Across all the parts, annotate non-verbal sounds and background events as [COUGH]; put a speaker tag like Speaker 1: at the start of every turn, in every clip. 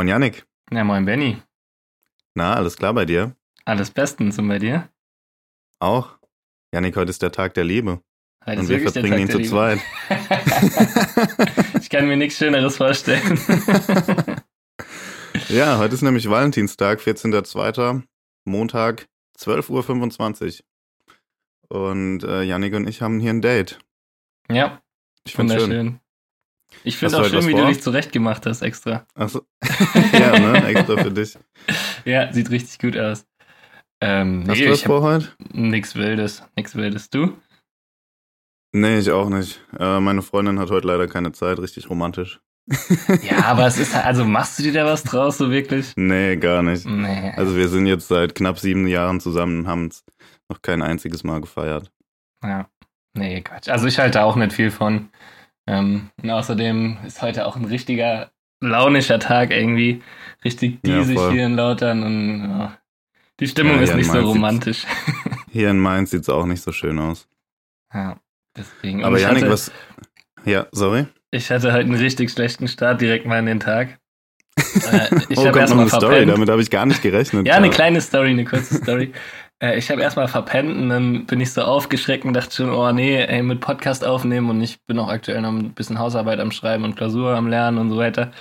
Speaker 1: Moin Yannick.
Speaker 2: Ja, moin Benny.
Speaker 1: Na, alles klar bei dir?
Speaker 2: Alles bestens und bei dir?
Speaker 1: Auch. Yannick, heute ist der Tag der Liebe.
Speaker 2: Heute
Speaker 1: Und
Speaker 2: ist
Speaker 1: wir verbringen ihn zu zweit. [LAUGHS]
Speaker 2: Ich kann mir nichts Schöneres vorstellen. [LAUGHS]
Speaker 1: Ja, heute ist nämlich Valentinstag, 14.02. Montag, 12.25 Uhr. Und äh, Yannick und ich haben hier ein Date.
Speaker 2: ja,
Speaker 1: Ich find's schön.
Speaker 2: Ich finde auch
Speaker 1: du
Speaker 2: schön, wie du
Speaker 1: vor?
Speaker 2: dich zurechtgemacht hast extra.
Speaker 1: Achso. [LAUGHS] ja, ne? Extra für dich. [LAUGHS]
Speaker 2: Ja, sieht richtig gut aus. Ähm,
Speaker 1: Hast
Speaker 2: nee,
Speaker 1: du was vor heute?
Speaker 2: nix Wildes. Nix Wildes. Du?
Speaker 1: Nee, ich auch nicht. Äh, meine Freundin hat heute leider keine Zeit, richtig romantisch. [LAUGHS]
Speaker 2: Ja, aber es ist halt, also machst du dir da was draus, so wirklich?
Speaker 1: Nee, gar nicht.
Speaker 2: Nee.
Speaker 1: Also wir sind jetzt seit knapp sieben Jahren zusammen und haben es noch kein einziges Mal gefeiert.
Speaker 2: Ja, nee, Quatsch. Also ich halte auch nicht viel von. Ähm, und außerdem ist heute auch ein richtiger launischer Tag irgendwie. Richtig
Speaker 1: Ja,
Speaker 2: diesig
Speaker 1: voll.
Speaker 2: hier in Lautern und ja, die Stimmung
Speaker 1: Ja,
Speaker 2: ist nicht so romantisch. [LAUGHS]
Speaker 1: Hier in Mainz sieht es auch nicht so schön aus.
Speaker 2: ja, deswegen. Und
Speaker 1: Aber Janik,
Speaker 2: hatte,
Speaker 1: was. Ja, sorry.
Speaker 2: Ich hatte heute einen richtig schlechten Start direkt mal in den Tag. [LAUGHS] Äh, ich
Speaker 1: oh,
Speaker 2: habe
Speaker 1: noch
Speaker 2: erstmal
Speaker 1: eine Story,
Speaker 2: verpennt.
Speaker 1: damit habe ich gar nicht gerechnet.
Speaker 2: Ja, eine
Speaker 1: Ja.
Speaker 2: kleine Story, eine kurze Story. [LAUGHS] Äh, ich habe erstmal verpennt und dann bin ich so aufgeschreckt und dachte schon, oh nee, ey, mit Podcast aufnehmen und ich bin auch aktuell noch ein bisschen Hausarbeit am Schreiben und Klausur am Lernen und so weiter.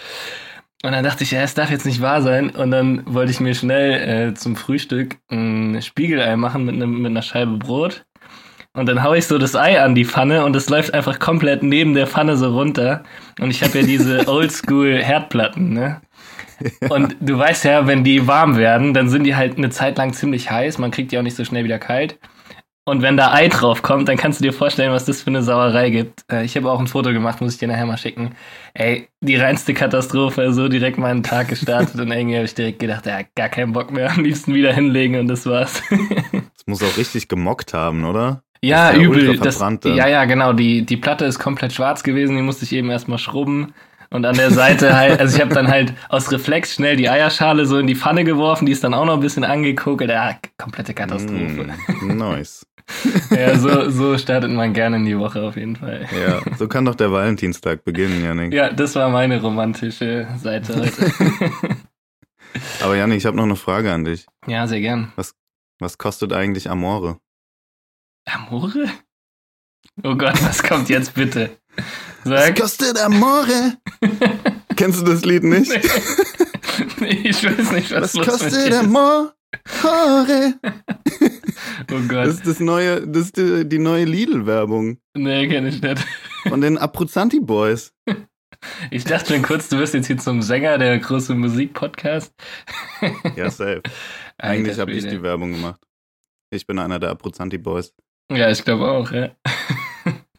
Speaker 2: Und dann dachte ich, ja, es darf jetzt nicht wahr sein. Und dann wollte ich mir schnell äh, zum Frühstück ein Spiegelei machen mit, einem, mit einer Scheibe Brot. Und dann hau ich so das Ei an die Pfanne und es läuft einfach komplett neben der Pfanne so runter. Und ich habe ja diese [LAUGHS] Oldschool-Herdplatten, ne? Und du weißt ja, wenn die warm werden, dann sind die halt eine Zeit lang ziemlich heiß. Man kriegt die auch nicht so schnell wieder kalt. Und wenn da Ei drauf kommt, dann kannst du dir vorstellen, was das für eine Sauerei gibt. Äh, Ich habe auch ein Foto gemacht, muss ich dir nachher mal schicken. Ey, die reinste Katastrophe, so direkt meinen Tag gestartet und irgendwie habe ich direkt gedacht, ja, gar keinen Bock mehr, am liebsten wieder hinlegen und das war's. [LAUGHS]
Speaker 1: Das muss auch richtig gemockt haben, oder?
Speaker 2: Ja, übel. Das, ja, ja, genau. Die, die Platte ist komplett schwarz gewesen, die musste ich eben erstmal schrubben. Und an der Seite halt, also ich habe dann halt aus Reflex schnell die Eierschale so in die Pfanne geworfen, die ist dann auch noch ein bisschen angekokelt. Ja, komplette Katastrophe.
Speaker 1: Mm, nice. [LAUGHS]
Speaker 2: Ja, so, so startet man gerne in die Woche auf jeden Fall.
Speaker 1: Ja, so kann doch der Valentinstag beginnen, Janik.
Speaker 2: Ja, das war meine romantische Seite heute. [LAUGHS]
Speaker 1: Aber Janik, ich habe noch eine Frage an dich.
Speaker 2: ja, sehr gern.
Speaker 1: Was kostet eigentlich Amore?
Speaker 2: Amore? Oh Gott, was kommt jetzt bitte? Sag.
Speaker 1: kostet Amore? [LAUGHS] Kennst du das Lied nicht?
Speaker 2: nee, ich weiß nicht, was, mit
Speaker 1: kostet. Amore? [LAUGHS]
Speaker 2: Oh Gott.
Speaker 1: Das ist das neue, das ist die, die neue Lidl-Werbung
Speaker 2: nee, kenn ich nicht.
Speaker 1: von den Abruzzanti Boys.
Speaker 2: Ich dachte schon kurz, du wirst jetzt hier zum Sänger der große Musikpodcast.
Speaker 1: Ja, safe. [LAUGHS] Eigentlich habe ich die Werbung gemacht. Ich bin einer der Abruzzanti Boys.
Speaker 2: Ja, ich glaube auch, ja.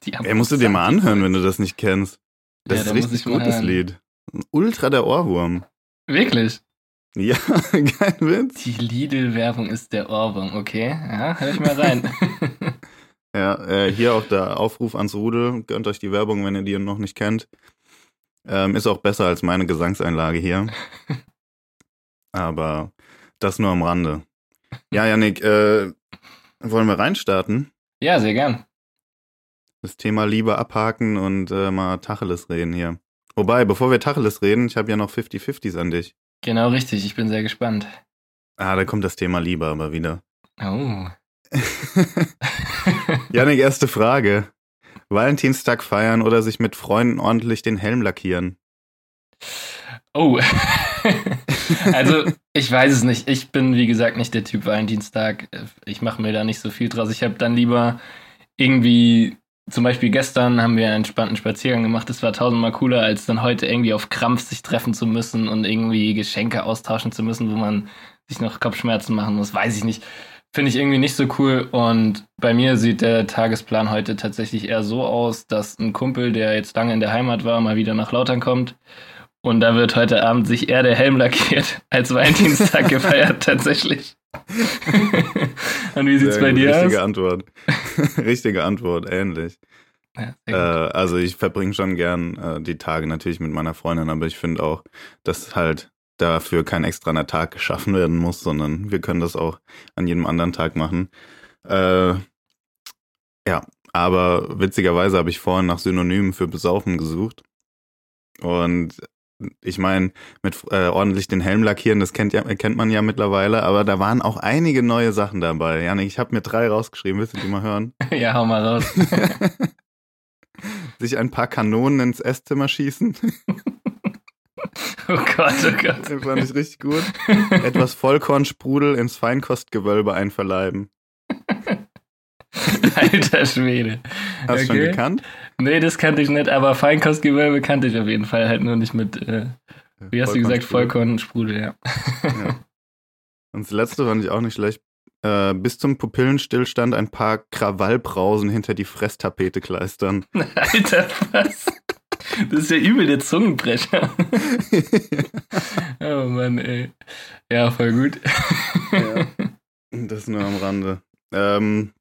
Speaker 2: Die
Speaker 1: Ey, musst du dir mal anhören, wenn du das nicht kennst. Das
Speaker 2: Ja,
Speaker 1: ist richtig gutes. Lied. Ultra der Ohrwurm.
Speaker 2: Wirklich?
Speaker 1: Ja, [LAUGHS] kein Witz.
Speaker 2: Die Lidl-Werbung ist der Ohrwurm, okay. Ja, hör ich mal rein. [LAUGHS]
Speaker 1: Ja, äh, hier auch der Aufruf ans Rudel. Gönnt euch die Werbung, wenn ihr die noch nicht kennt. Ähm, ist auch besser als meine Gesangseinlage hier. [LAUGHS] Aber das nur am Rande. Ja, Janik, äh, wollen wir reinstarten?
Speaker 2: ja, sehr gern.
Speaker 1: Das Thema Liebe abhaken und äh, mal Tacheles reden hier. Wobei, bevor wir Tacheles reden, ich habe ja noch 50-50s an dich.
Speaker 2: Genau richtig, ich bin sehr gespannt.
Speaker 1: Ah, da kommt das Thema Liebe aber wieder.
Speaker 2: Oh. [LAUGHS]
Speaker 1: Janik, erste Frage. Valentinstag feiern oder sich mit Freunden ordentlich den Helm lackieren?
Speaker 2: Oh. [LAUGHS] also, ich weiß es nicht. Ich bin, wie gesagt, nicht der Typ Valentinstag. Ich mache mir da nicht so viel draus. Ich habe dann lieber irgendwie, zum Beispiel gestern haben wir einen entspannten Spaziergang gemacht. Das war tausendmal cooler, als dann heute irgendwie auf Krampf sich treffen zu müssen und irgendwie Geschenke austauschen zu müssen, wo man sich noch Kopfschmerzen machen muss. Weiß ich nicht. Finde ich irgendwie nicht so cool. Und bei mir sieht der Tagesplan heute tatsächlich eher so aus, dass ein Kumpel, der jetzt lange in der Heimat war, mal wieder nach Lautern kommt. Und da wird heute Abend sich eher der Helm lackiert als Valentinstag [LAUGHS] gefeiert, tatsächlich. [LAUGHS] Und wie sieht's
Speaker 1: Sehr
Speaker 2: bei
Speaker 1: gut,
Speaker 2: dir
Speaker 1: Richtige
Speaker 2: aus?
Speaker 1: Antwort. [LAUGHS] Richtige Antwort, ähnlich.
Speaker 2: Ja,
Speaker 1: Äh, also ich verbringe schon gern äh, die Tage natürlich mit meiner Freundin, aber ich finde auch, dass halt dafür kein extra Tag geschaffen werden muss, sondern wir können das auch an jedem anderen Tag machen. Äh, ja, aber witzigerweise habe ich vorhin nach Synonymen für besaufen gesucht und ich meine, mit äh, ordentlich den Helm lackieren, das kennt, ja, kennt man ja mittlerweile, aber da waren auch einige neue Sachen dabei. Janik, ich habe mir drei rausgeschrieben, willst du die mal hören? [LAUGHS]
Speaker 2: ja, hau mal raus. [LAUGHS]
Speaker 1: Sich ein paar Kanonen ins Esszimmer schießen. [LAUGHS]
Speaker 2: Oh Gott, oh Gott.
Speaker 1: Den fand ich richtig gut. Etwas Vollkornsprudel ins Feinkostgewölbe einverleiben. [LAUGHS]
Speaker 2: Alter Schwede.
Speaker 1: Hast du schon gekannt?
Speaker 2: Nee, das kannte ich nicht, aber Feinkostgewölbe kannte ich auf jeden Fall. Halt nur nicht mit, äh, wie hast du gesagt, Vollkornsprudel, ja. ja. [LAUGHS]
Speaker 1: Und das letzte fand ich auch nicht schlecht. Äh, bis zum Pupillenstillstand ein paar Krawallbrausen hinter die Fresstapete kleistern. [LAUGHS]
Speaker 2: Alter, was? Das ist ja übel der Zungenbrecher. oh Mann, ey. Ja, voll gut.
Speaker 1: ja, das nur am Rande. Ähm,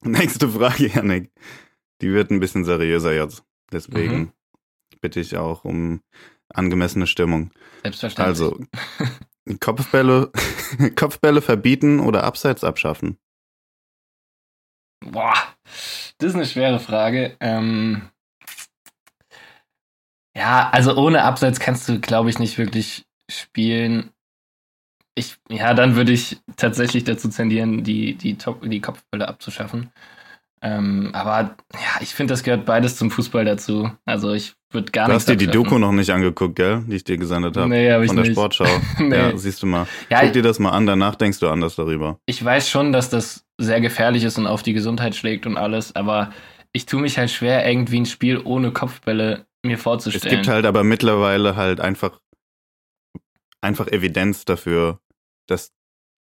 Speaker 1: [LAUGHS] nächste Frage, Janik. Die wird ein bisschen seriöser jetzt. Deswegen mhm. bitte ich auch um angemessene Stimmung.
Speaker 2: Selbstverständlich.
Speaker 1: Also, [LAUGHS] Kopfbälle, [LAUGHS] Kopfbälle verbieten oder abseits abschaffen?
Speaker 2: Boah, das ist eine schwere Frage. Ähm, ja, also ohne Abseits kannst du, glaube ich, nicht wirklich spielen. Ich, ja, dann würde ich tatsächlich dazu tendieren, die, die, Top, die Kopfbälle abzuschaffen. Ähm, aber ja, ich finde, das gehört beides zum Fußball dazu. Also ich würde gar
Speaker 1: nicht.
Speaker 2: Du
Speaker 1: hast dir die Doku noch nicht angeguckt, gell? Die ich dir gesendet habe.
Speaker 2: Nee, hab ich
Speaker 1: Von der
Speaker 2: nicht.
Speaker 1: Sportschau. [LAUGHS]
Speaker 2: nee.
Speaker 1: Ja, siehst du mal.
Speaker 2: Ja,
Speaker 1: Guck dir das mal an, danach denkst du anders darüber.
Speaker 2: Ich weiß schon, dass das sehr gefährlich ist und auf die Gesundheit schlägt und alles, aber ich tue mich halt schwer, irgendwie ein Spiel ohne Kopfbälle mir vorzustellen.
Speaker 1: Es gibt halt aber mittlerweile halt einfach, einfach Evidenz dafür, dass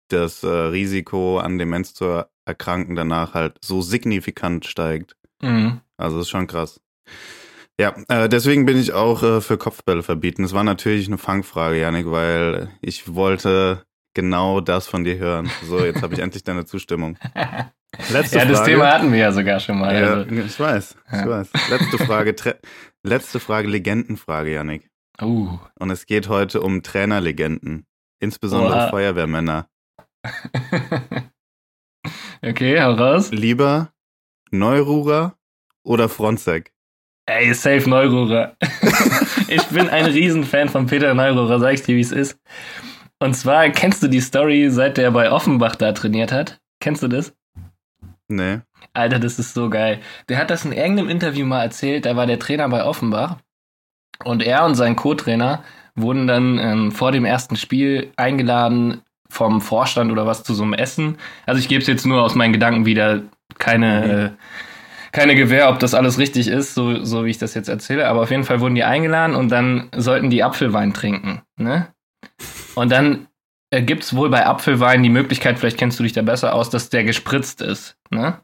Speaker 1: das äh, Risiko an Demenz zu erkranken danach halt so signifikant steigt.
Speaker 2: Mhm.
Speaker 1: Also das ist schon krass. Ja, äh, deswegen bin ich auch äh, für Kopfbälle verbieten. Es war natürlich eine Fangfrage, Janik, weil ich wollte genau das von dir hören. So, jetzt habe ich [LAUGHS] endlich deine Zustimmung.
Speaker 2: Letzte ja, das Frage. Thema hatten wir ja sogar schon mal.
Speaker 1: Ja,
Speaker 2: also.
Speaker 1: ich weiß, ich ja. weiß. Letzte Frage, letzte Frage, Legendenfrage, Janik.
Speaker 2: Uh.
Speaker 1: Und es geht heute um Trainerlegenden, insbesondere Oha. Feuerwehrmänner. [LAUGHS]
Speaker 2: okay, hau raus.
Speaker 1: Lieber Neururer oder Fronzek?
Speaker 2: Ey, safe Neururer. [LAUGHS] ich bin ein Riesenfan von Peter Neururer, sag ich dir, wie es ist. Und zwar, kennst du die Story, seit der bei Offenbach da trainiert hat? Kennst du das?
Speaker 1: Nee.
Speaker 2: Alter, das ist so geil. Der hat das in irgendeinem Interview mal erzählt, da war der Trainer bei Offenbach. Und er und sein Co-Trainer wurden dann ähm, vor dem ersten Spiel eingeladen vom Vorstand oder was zu so einem Essen. Also ich gebe es jetzt nur aus meinen Gedanken wieder, keine, mhm. äh, keine Gewähr, ob das alles richtig ist, so, so wie ich das jetzt erzähle. Aber auf jeden Fall wurden die eingeladen und dann sollten die Apfelwein trinken. Ne? Und dann äh, gibt es wohl bei Apfelwein die Möglichkeit, vielleicht kennst du dich da besser aus, dass der gespritzt ist. Ne?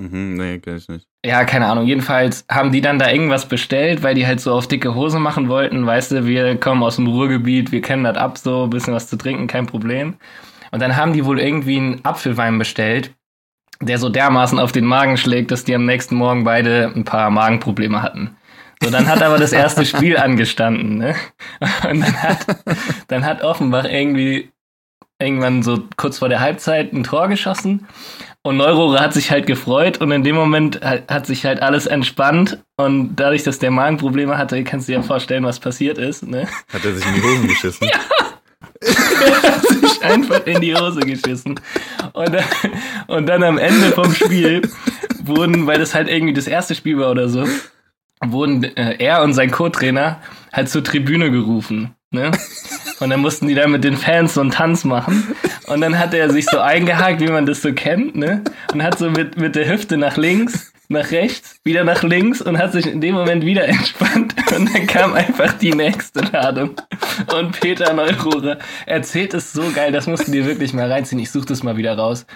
Speaker 1: Mhm, nee, kenn ich nicht.
Speaker 2: Ja, keine Ahnung. Jedenfalls haben die dann da irgendwas bestellt, weil die halt so auf dicke Hose machen wollten. Weißt du, wir kommen aus dem Ruhrgebiet, wir kennen das ab, so ein bisschen was zu trinken, kein Problem. Und dann haben die wohl irgendwie einen Apfelwein bestellt, der so dermaßen auf den Magen schlägt, dass die am nächsten Morgen beide ein paar Magenprobleme hatten. So, dann hat aber das erste Spiel [LAUGHS] angestanden, ne? Und dann hat, dann hat Offenbach irgendwie irgendwann so kurz vor der Halbzeit ein Tor geschossen und Neurore hat sich halt gefreut und in dem Moment hat sich halt alles entspannt und dadurch, dass der Magenprobleme hatte, kannst du dir ja vorstellen, was passiert ist, ne?
Speaker 1: Hat er sich in die Hosen geschissen?
Speaker 2: ja! er hat sich einfach in die Hose geschissen. Und dann, und dann am Ende vom Spiel wurden, weil das halt irgendwie das erste Spiel war oder so, wurden äh, er und sein Co-Trainer halt zur Tribüne gerufen. Ne? Und dann mussten die da mit den Fans so einen Tanz machen. Und dann hat er sich so eingehakt, wie man das so kennt, ne? Und hat so mit, mit der Hüfte nach links nach rechts, wieder nach links und hat sich in dem Moment wieder entspannt. [LAUGHS] Und dann kam einfach die nächste Ladung. Und Peter Neururer erzählt es so geil, das musst du dir wirklich mal reinziehen. Ich suche das mal wieder raus.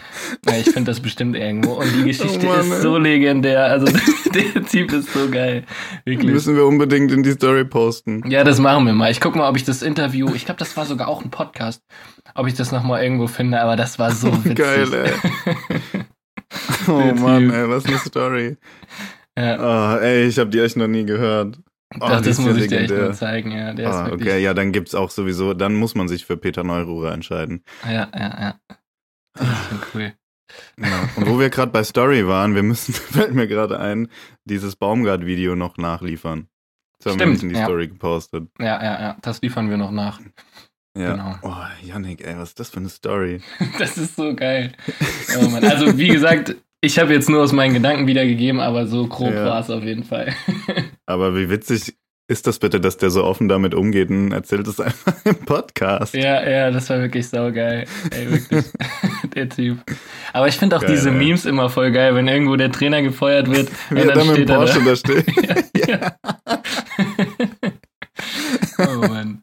Speaker 2: Ich finde das bestimmt irgendwo. Und die Geschichte oh Mann, ist so legendär. Also [LAUGHS] der Typ ist so geil.
Speaker 1: Wirklich. Müssen wir unbedingt in die Story posten.
Speaker 2: Ja, das machen wir mal. Ich guck mal, ob ich das Interview, ich glaube, das war sogar auch ein Podcast, ob ich das nochmal irgendwo finde, aber das war so [LAUGHS] witzig.
Speaker 1: Geil, ey. Oh Mann, ey, was eine Story. [LAUGHS] Ja. Oh, ey, ich habe die echt noch nie gehört.
Speaker 2: Oh, Doch, das muss ich dir echt mal zeigen, ja. Der
Speaker 1: ah, okay, ja, dann gibt's auch sowieso, dann muss man sich für Peter Neururer entscheiden.
Speaker 2: Ja, ja, ja. Das ist schon cool.
Speaker 1: Ja. Und wo wir gerade bei Story waren, wir müssen, [LAUGHS] fällt mir gerade ein, dieses Baumgart-Video noch nachliefern. Das haben wir
Speaker 2: Stimmt,
Speaker 1: nicht in die
Speaker 2: ja.
Speaker 1: Story gepostet.
Speaker 2: Ja, ja, ja, das liefern wir noch nach.
Speaker 1: Ja.
Speaker 2: Genau.
Speaker 1: Oh, Yannick, ey, was ist das für eine Story? [LAUGHS]
Speaker 2: Das ist so geil. Oh Mann. Also, wie gesagt, ich habe jetzt nur aus meinen Gedanken wiedergegeben, aber so grob
Speaker 1: Ja.
Speaker 2: war es auf jeden Fall. [LAUGHS]
Speaker 1: Aber wie witzig ist das bitte, dass der so offen damit umgeht und erzählt es einfach im Podcast?
Speaker 2: Ja, ja, das war wirklich saugeil. Ey, wirklich. [LAUGHS] der Typ. Aber ich finde auch
Speaker 1: Geil,
Speaker 2: diese
Speaker 1: ey.
Speaker 2: Memes immer voll geil, wenn irgendwo der Trainer gefeuert wird. [LAUGHS]
Speaker 1: Wie er dann mit dem Porsche
Speaker 2: da.
Speaker 1: da steht.
Speaker 2: ja. oh Mann.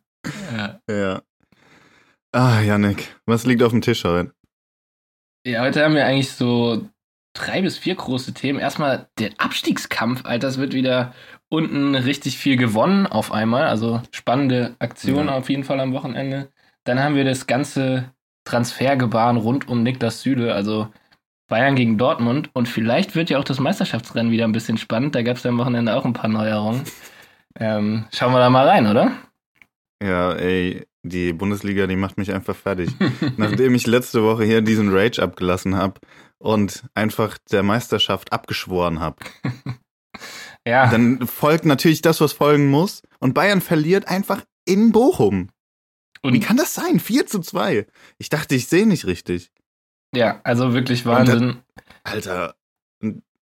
Speaker 2: Ja.
Speaker 1: ja. Ah, Yannick, was liegt auf dem Tisch heute?
Speaker 2: ja, heute haben wir eigentlich so drei bis vier große Themen. Erstmal der Abstiegskampf, Alter. Es wird wieder unten richtig viel gewonnen auf einmal. Also spannende Aktion
Speaker 1: Ja.
Speaker 2: auf jeden Fall am Wochenende. Dann haben wir das ganze Transfergebaren rund um Niklas Süle, also Bayern gegen Dortmund. Und vielleicht wird ja auch das Meisterschaftsrennen wieder ein bisschen spannend. Da gab es ja am Wochenende auch ein paar Neuerungen. [LAUGHS] Ähm, schauen wir da mal rein, oder?
Speaker 1: Ja, ey, die Bundesliga, die macht mich einfach fertig. [LAUGHS] Nachdem ich letzte Woche hier diesen Rage abgelassen habe und einfach der Meisterschaft abgeschworen habe, [LAUGHS]
Speaker 2: Ja,
Speaker 1: dann folgt natürlich das, was folgen muss. Und Bayern verliert einfach in Bochum. Wie
Speaker 2: und
Speaker 1: kann das sein? 4 zu 2. Ich dachte, ich sehe nicht richtig.
Speaker 2: ja, also wirklich Wahnsinn.
Speaker 1: Alter,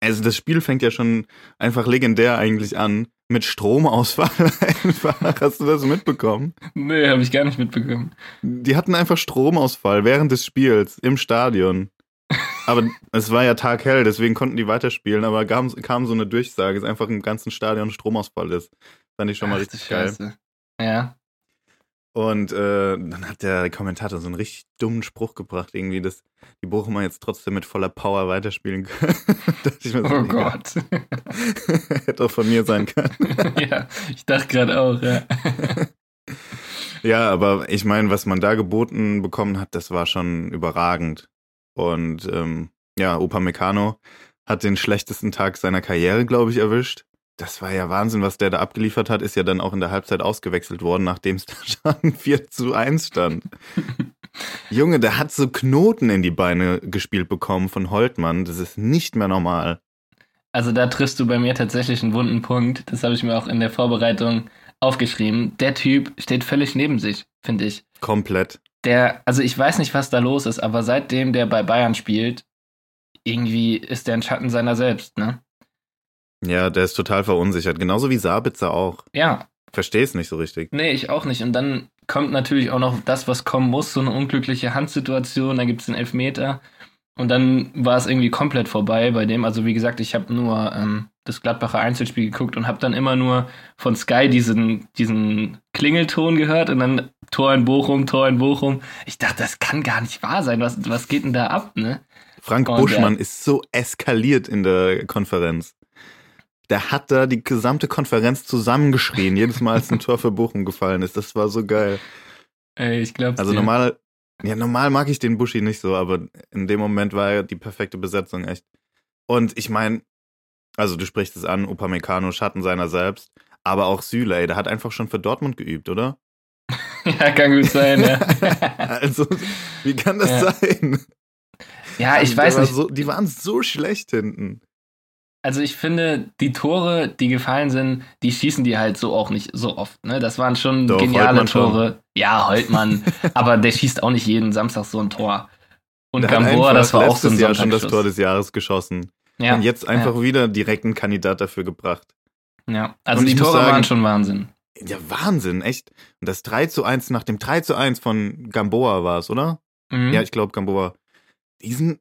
Speaker 1: also das Spiel fängt ja schon einfach legendär eigentlich an. Mit Stromausfall [LAUGHS] einfach. Hast du das mitbekommen?
Speaker 2: Nö, habe ich gar nicht mitbekommen.
Speaker 1: Die hatten einfach Stromausfall während des Spiels im Stadion. Aber es war ja taghell, deswegen konnten die weiterspielen, aber kam, kam so eine Durchsage, dass einfach im ganzen Stadion Stromausfall ist. Fand ich schon mal
Speaker 2: Ach,
Speaker 1: richtig geil.
Speaker 2: Ja.
Speaker 1: Und äh, dann hat der Kommentator so einen richtig dummen Spruch gebracht, irgendwie, dass die Bochumer jetzt trotzdem mit voller Power weiterspielen können. [LAUGHS] So,
Speaker 2: Oh Gott. [LAUGHS]
Speaker 1: Hätte auch von mir sein können. [LAUGHS]
Speaker 2: ja, ich dachte gerade auch, ja.
Speaker 1: Ja, aber ich meine, was man da geboten bekommen hat, das war schon überragend. Und ähm, ja, Opa Meccano hat den schlechtesten Tag seiner Karriere, glaube ich, erwischt. Das war ja Wahnsinn, was der da abgeliefert hat. Ist ja dann auch in der Halbzeit ausgewechselt worden, nachdem es da [LAUGHS] schon 4 zu 1 stand. [LAUGHS] Junge, der hat so Knoten in die Beine gespielt bekommen von Holtmann. Das ist nicht mehr normal.
Speaker 2: Also da triffst du bei mir tatsächlich einen wunden Punkt. Das habe ich mir auch in der Vorbereitung aufgeschrieben. Der Typ steht völlig neben sich, finde ich.
Speaker 1: Komplett.
Speaker 2: Der, also ich weiß nicht, was da los ist, aber seitdem der bei Bayern spielt, irgendwie ist der ein Schatten seiner selbst, ne?
Speaker 1: Ja, der ist total verunsichert. Genauso wie Sabitzer auch.
Speaker 2: Ja,
Speaker 1: Verstehe es nicht so richtig.
Speaker 2: nee, ich auch nicht. Und dann kommt natürlich auch noch das, was kommen muss, so eine unglückliche Handsituation, da gibt es den Elfmeter. Und dann war es irgendwie komplett vorbei bei dem. Also wie gesagt, ich habe nur ähm, das Gladbacher Einzelspiel geguckt und habe dann immer nur von Sky diesen, diesen Klingelton gehört und dann Tor in Bochum, Tor in Bochum. Ich dachte, das kann gar nicht wahr sein. Was, was geht denn da ab, ne?
Speaker 1: Frank
Speaker 2: Und
Speaker 1: Buschmann ist so eskaliert in der Konferenz. Der hat da die gesamte Konferenz zusammengeschrien, jedes Mal, als ein Tor für Bochum gefallen ist. Das war so geil.
Speaker 2: Ey, ich glaube
Speaker 1: Also normal, ja, normal mag ich den Buschi nicht so, aber in dem Moment war er die perfekte Besetzung, echt. Und ich meine, also du sprichst es an, Upamecano, Schatten seiner selbst, aber auch Süle, ey, der hat einfach schon für Dortmund geübt, oder? [LAUGHS]
Speaker 2: ja, kann gut sein, ja. [LAUGHS]
Speaker 1: Also, wie kann das
Speaker 2: Ja.
Speaker 1: sein?
Speaker 2: ja, ich weiß
Speaker 1: war
Speaker 2: nicht.
Speaker 1: So, die waren so schlecht hinten.
Speaker 2: Also ich finde, die Tore, die gefallen sind, die schießen die halt so auch nicht so oft. Ne? Das waren schon
Speaker 1: Doch,
Speaker 2: geniale
Speaker 1: Holtmann schon.
Speaker 2: Tore. Ja, Holtmann. [LAUGHS] aber der schießt auch nicht jeden Samstag so ein Tor. Und
Speaker 1: Der
Speaker 2: Gamboa, das war auch so ein
Speaker 1: Jahr schon das. Tor des Jahres geschossen.
Speaker 2: Ja,
Speaker 1: Und jetzt einfach wieder direkt einen Kandidat dafür gebracht.
Speaker 2: ja. Also
Speaker 1: Und
Speaker 2: die Tore
Speaker 1: sagen-
Speaker 2: waren schon Wahnsinn.
Speaker 1: Ja, Wahnsinn, echt. Und das 3 zu 1 nach dem 3 zu 1 von Gamboa war es, oder?
Speaker 2: Mhm.
Speaker 1: Ja, ich glaube Gamboa. Diesen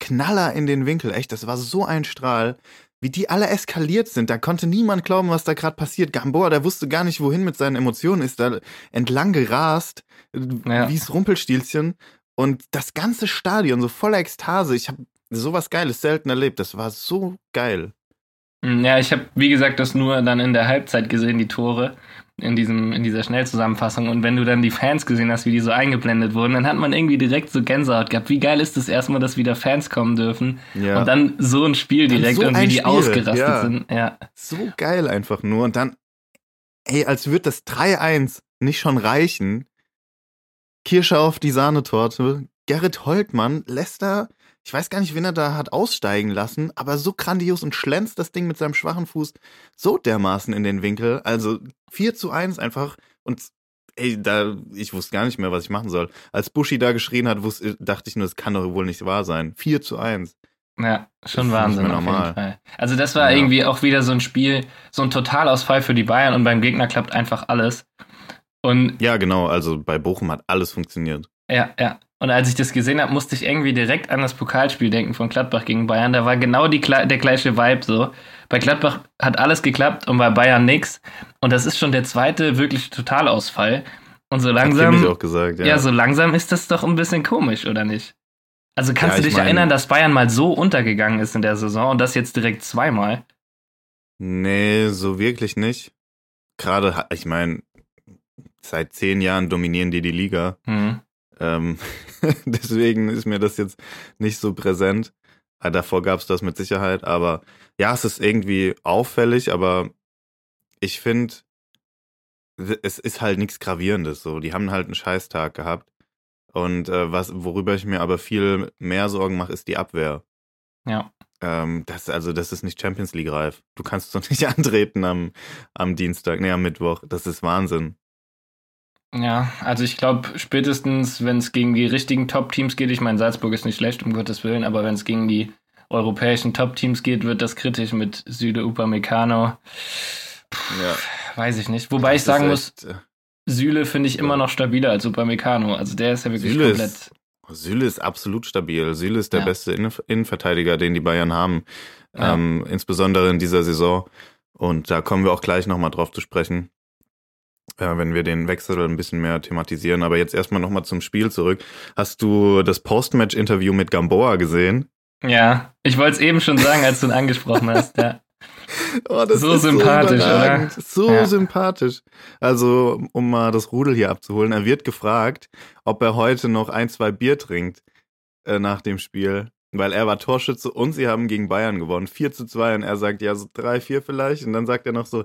Speaker 1: Knaller in den Winkel, echt, das war so ein Strahl. Wie die alle eskaliert sind, da konnte niemand glauben, was da gerade passiert. Gamboa, der wusste gar nicht, wohin mit seinen Emotionen, ist da entlang gerast,
Speaker 2: Ja.
Speaker 1: wie's Rumpelstilzchen. Und das ganze Stadion so voller Ekstase. Ich habe sowas Geiles selten erlebt. Das war so geil.
Speaker 2: Mm, Ja, ich habe, wie gesagt, das nur dann in der Halbzeit gesehen, die Tore in, diesem, in dieser Schnellzusammenfassung. Und wenn du dann die Fans gesehen hast, wie die so eingeblendet wurden, dann hat man irgendwie direkt so Gänsehaut gehabt. Wie geil ist es erstmal, dass wieder Fans kommen dürfen
Speaker 1: Ja.
Speaker 2: und dann so ein Spiel direkt
Speaker 1: so
Speaker 2: und wie die
Speaker 1: Spiel,
Speaker 2: ausgerastet
Speaker 1: ja.
Speaker 2: sind. Ja.
Speaker 1: So geil einfach nur. Und dann, ey, als würde das 3-1 nicht schon reichen. Kirsche auf die Sahnetorte. Gerrit Holtmann lässt da, ich weiß gar nicht, wen er da hat aussteigen lassen, aber so grandios und schlänzt das Ding mit seinem schwachen Fuß so dermaßen in den Winkel. Also 4 zu 1 einfach und ey, da, ich wusste gar nicht mehr, was ich machen soll. Als Bushi da geschrien hat, wusste, dachte ich nur, das kann doch wohl nicht wahr sein. 4 zu 1.
Speaker 2: Ja, schon Wahnsinn auf jeden Fall. Also das war ja. irgendwie auch wieder so ein Spiel, so ein Totalausfall für die Bayern und beim Gegner klappt einfach alles. Und
Speaker 1: ja, genau, also bei Bochum hat alles funktioniert.
Speaker 2: Ja, ja. Und als ich das gesehen habe, musste ich irgendwie direkt an das Pokalspiel denken von Gladbach gegen Bayern. Da war genau die, der gleiche Vibe so. Bei Gladbach hat alles geklappt und bei Bayern nix. Und das ist schon der zweite wirklich Totalausfall. Und so langsam.
Speaker 1: Hat auch gesagt, ja.
Speaker 2: ja, so langsam ist das doch ein bisschen komisch, oder nicht? Also kannst ja, du dich mein, erinnern, dass Bayern mal so untergegangen ist in der Saison und das jetzt direkt zweimal?
Speaker 1: Nee, so wirklich nicht. Gerade, ich meine, seit zehn Jahren dominieren die die Liga. Mhm. Ähm, [LAUGHS] deswegen ist mir das jetzt nicht so präsent. Ja, davor gab es das mit Sicherheit, aber ja, es ist irgendwie auffällig, aber ich finde, es ist halt nichts Gravierendes. So, die haben halt einen Scheißtag gehabt. Und äh, was, worüber ich mir aber viel mehr Sorgen mache, ist die Abwehr.
Speaker 2: Ja.
Speaker 1: Ähm, das, also, das ist nicht Champions League reif. Du kannst doch nicht [LAUGHS] antreten am, am Dienstag, nee, am Mittwoch. Das ist Wahnsinn.
Speaker 2: Ja, also ich glaube, spätestens, wenn es gegen die richtigen Top-Teams geht, ich meine, Salzburg ist nicht schlecht, um Gottes Willen, aber wenn es gegen die europäischen Top-Teams geht, wird das kritisch mit Süde Upamecano. Ja. Weiß ich nicht. Wobei das ich sagen muss, äh, Süle finde ich immer noch stabiler als Upamecano. Also der ist ja wirklich Süle komplett.
Speaker 1: Ist, Süle ist absolut stabil. Süle ist der ja. beste Innenverteidiger, den die Bayern haben. Ja. Ähm, insbesondere in dieser Saison. Und da kommen wir auch gleich nochmal drauf zu sprechen äh, wenn wir den Wechsel ein bisschen mehr thematisieren. Aber jetzt erstmal nochmal zum Spiel zurück. Hast du das Postmatch-Interview mit Gamboa gesehen?
Speaker 2: Ja, ich wollte es eben schon sagen, als du ihn angesprochen hast, ja. [LAUGHS] Oh, so sympathisch, so oder?
Speaker 1: So ja. sympathisch. Also, um mal das Rudel hier abzuholen, er wird gefragt, ob er heute noch ein, zwei Bier trinkt äh, nach dem Spiel. Weil er war Torschütze und sie haben gegen Bayern gewonnen. 4 zu 2 und er sagt, ja, so drei, vier vielleicht. Und dann sagt er noch so,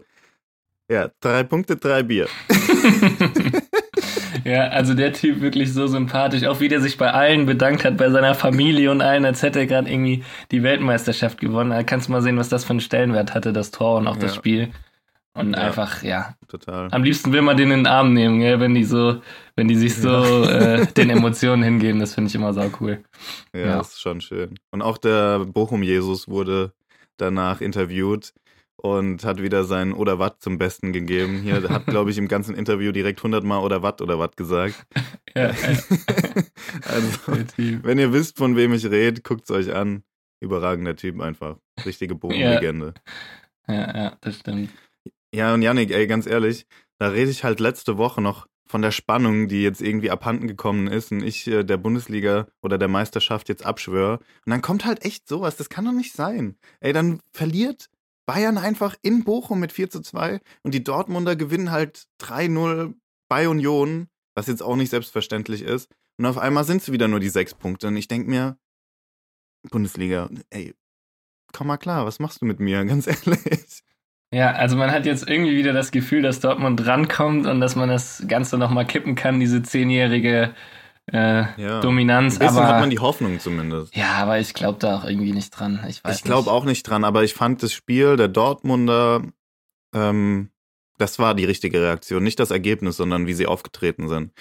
Speaker 1: ja, drei Punkte, drei Bier. [LAUGHS]
Speaker 2: ja, also der Typ wirklich so sympathisch. Auch wie der sich bei allen bedankt hat, bei seiner Familie und allen, als hätte er gerade irgendwie die Weltmeisterschaft gewonnen. Da kannst du mal sehen, was das für einen Stellenwert hatte, das Tor und auch ja. das Spiel. Und ja, einfach, ja.
Speaker 1: Total.
Speaker 2: Am liebsten will man den in den Arm nehmen, gell, wenn die so, wenn die sich so ja. äh, [LAUGHS] den Emotionen hingeben. Das finde ich immer sau cool.
Speaker 1: Ja, ja, das ist schon schön. Und auch der Bochum-Jesus wurde danach interviewt und hat wieder sein oder Watt zum Besten gegeben. Hier hat, glaube ich, im ganzen Interview direkt 100 Mal oder Watt oder Watt gesagt. [LAUGHS] Ja, [LAUGHS] also, wenn ihr wisst, von wem ich rede, guckt es euch an. Überragender Typ einfach. Richtige Bogenlegende.
Speaker 2: Ja. ja, ja, das stimmt.
Speaker 1: Ja, und Yannick, ey, ganz ehrlich, da rede ich halt letzte Woche noch von der Spannung, die jetzt irgendwie abhanden gekommen ist und ich äh, der Bundesliga oder der Meisterschaft jetzt abschwöre. Und dann kommt halt echt sowas, das kann doch nicht sein. Ey, dann verliert Bayern einfach in Bochum mit 4 zu 2 und die Dortmunder gewinnen halt 3-0 bei Union, was jetzt auch nicht selbstverständlich ist. Und auf einmal sind es wieder nur die sechs Punkte. Und ich denke mir, Bundesliga, ey, komm mal klar, was machst du mit mir, [LAUGHS] ganz ehrlich?
Speaker 2: Ja, also man hat jetzt irgendwie wieder das Gefühl, dass Dortmund drankommt und dass man das Ganze nochmal kippen kann, diese zehnjährige äh, ja. Dominanz.
Speaker 1: Ein aber hat man die Hoffnung zumindest.
Speaker 2: Ja, aber ich glaube da auch irgendwie nicht dran. Ich
Speaker 1: Ich glaube auch nicht dran, aber ich fand das Spiel der Dortmunder, ähm, das war die richtige Reaktion. Nicht das Ergebnis, sondern wie sie aufgetreten sind.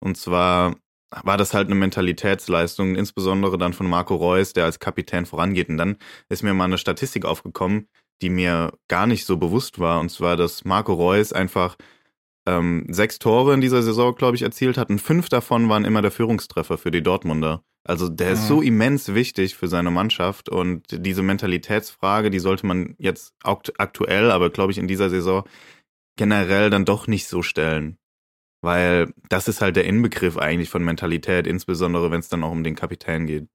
Speaker 1: Und zwar war das halt eine Mentalitätsleistung, insbesondere dann von Marco Reus, der als Kapitän vorangeht. Und dann ist mir mal eine Statistik aufgekommen, die mir gar nicht so bewusst war. Und zwar, dass Marco Reus einfach ähm, sechs Tore in dieser Saison, glaube ich, erzielt hat und fünf davon waren immer der Führungstreffer für die Dortmunder. Also der ist so immens wichtig für seine Mannschaft und diese Mentalitätsfrage, die sollte man jetzt aktuell, aber glaube ich in dieser Saison generell dann doch nicht so stellen. Weil das ist halt der Inbegriff eigentlich von Mentalität, insbesondere wenn es dann auch um den Kapitän geht.